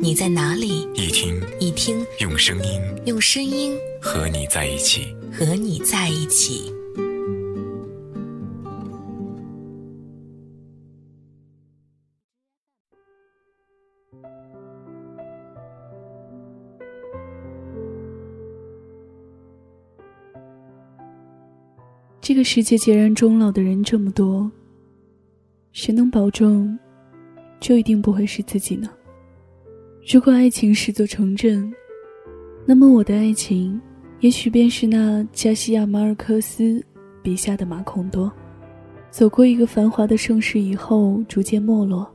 你在哪里，一听一听，用声音，用声音和你在一起，和你在一起。这个世界孑然终老的人这么多，谁能保证，就一定不会是自己呢？如果爱情是座城镇，那么我的爱情，也许便是那加西亚马尔克斯笔下的马孔多。走过一个繁华的盛世以后，逐渐没落，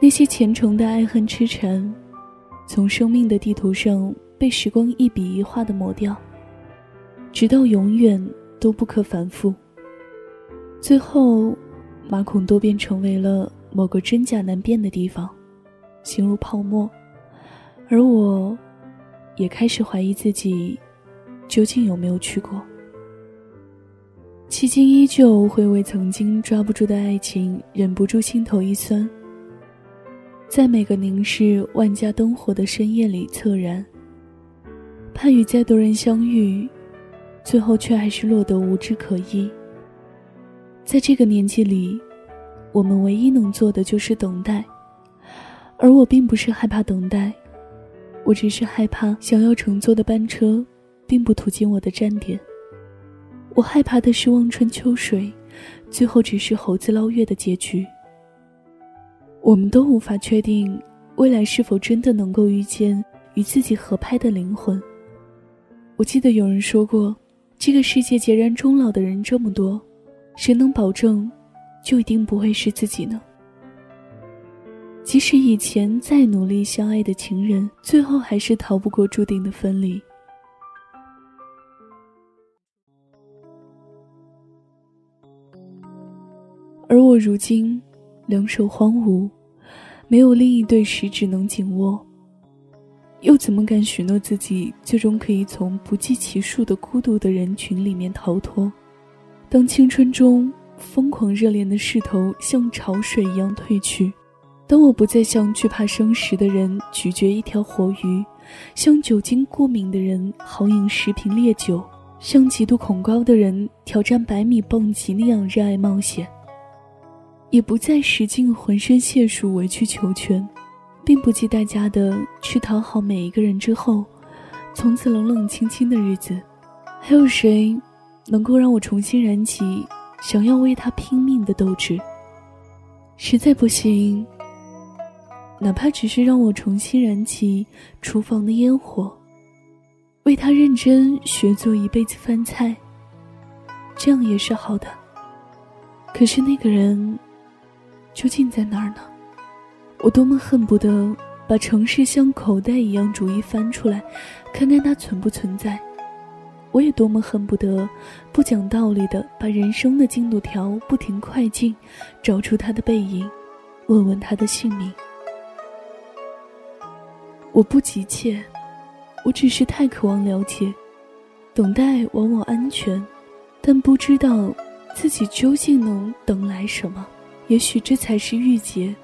那些虔诚的爱恨痴缠，从生命的地图上被时光一笔一画的抹掉，直到永远。都不可反复。最后，马孔多便成为了某个真假难辨的地方，形如泡沫。而我，也开始怀疑自己，究竟有没有去过。迄今依旧会为曾经抓不住的爱情忍不住心头一酸，在每个凝视万家灯火的深夜里恻然，盼与再多人相遇。最后却还是落得无枝可依。在这个年纪里，我们唯一能做的就是等待，而我并不是害怕等待，我只是害怕想要乘坐的班车，并不途经我的站点。我害怕的是望穿秋水，最后只是猴子捞月的结局。我们都无法确定未来是否真的能够遇见与自己合拍的灵魂。我记得有人说过。这个世界孑然终老的人这么多，谁能保证，就一定不会是自己呢？即使以前再努力相爱的情人，最后还是逃不过注定的分离。而我如今，两手荒芜，没有另一对食指能紧握。又怎么敢许诺自己最终可以从不计其数的孤独的人群里面逃脱？当青春中疯狂热恋的势头像潮水一样退去，当我不再像惧怕生食的人咀嚼一条活鱼，像酒精过敏的人豪饮十瓶烈酒，像极度恐高的人挑战百米蹦极那样热爱冒险，也不再使尽浑身解数委曲求全。并不计代价的去讨好每一个人之后，从此冷冷清清的日子，还有谁能够让我重新燃起想要为他拼命的斗志？实在不行，哪怕只是让我重新燃起厨房的烟火，为他认真学做一辈子饭菜，这样也是好的。可是那个人究竟在哪儿呢？我多么恨不得把城市像口袋一样逐一翻出来，看看它存不存在。我也多么恨不得不讲道理的把人生的进度条不停快进，找出他的背影，问问他的姓名。我不急切，我只是太渴望了解。等待往往安全，但不知道自己究竟能等来什么。也许这才是郁结。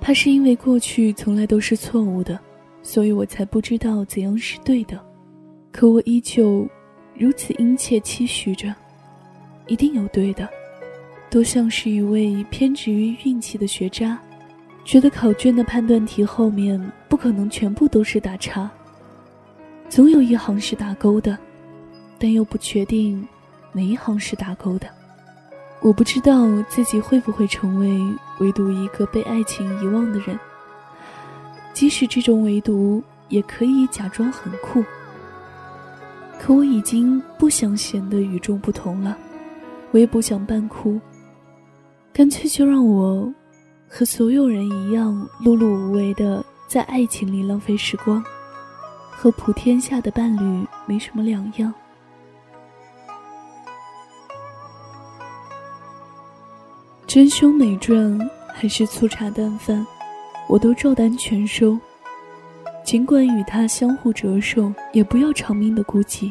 怕是因为过去从来都是错误的，所以我才不知道怎样是对的。可我依旧如此殷切期许着，一定有对的。多像是一位偏执于运气的学渣，觉得考卷的判断题后面不可能全部都是打叉，总有一行是打勾的，但又不确定哪一行是打勾的。我不知道自己会不会成为唯独一个被爱情遗忘的人。即使这种唯独也可以假装很酷。可我已经不想显得与众不同了，我也不想扮酷。干脆就让我和所有人一样碌碌无为的在爱情里浪费时光，和普天下的伴侣没什么两样。真凶美馔还是粗茶淡饭，我都照单全收。尽管与他相互折寿，也不要长命的孤寂。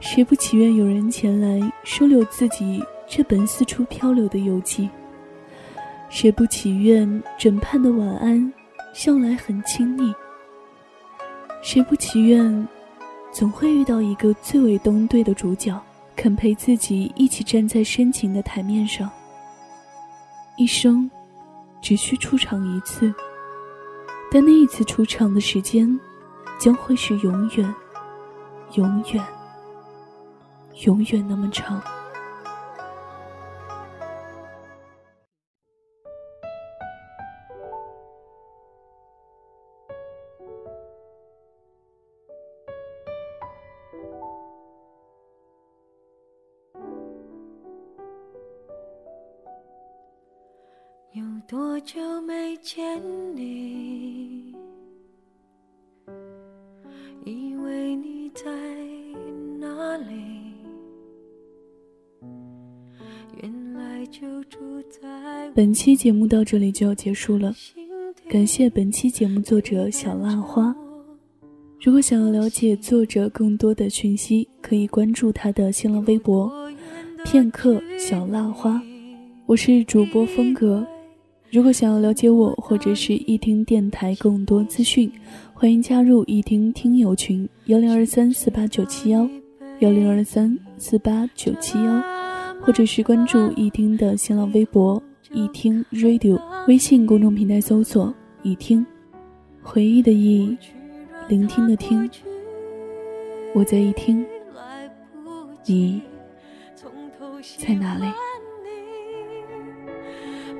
谁不祈愿有人前来收留自己这本四处漂流的游记？谁不祈愿枕畔的晚安，向来很亲昵？谁不祈愿，总会遇到一个最为登对的主角，肯陪自己一起站在深情的台面上？一生，只需出场一次，但那一次出场的时间，将会是永远，永远，永远那么长。多久没见你？以为你在哪里？原来就住在本期节目到这里就要结束了，感谢本期节目作者小辣花。如果想要了解作者更多的讯息，可以关注他的新浪微博“片刻小辣花”。我是主播风格。如果想要了解我或者是一听电台更多资讯，欢迎加入一听听友群幺零二三四八九七幺幺零二三四八九七幺，或者是关注一听的新浪微博一听 radio，微信公众平台搜索一听，回忆的忆，聆听的听，我在一听，你在哪里？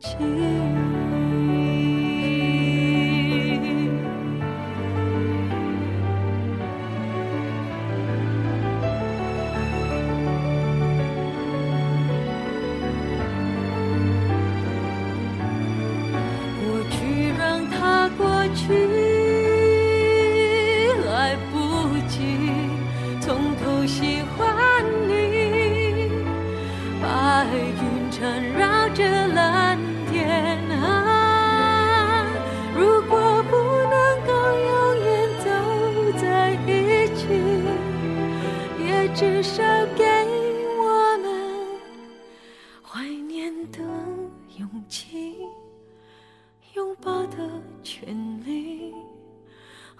记忆过去让它过去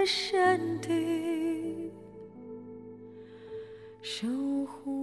在山顶守护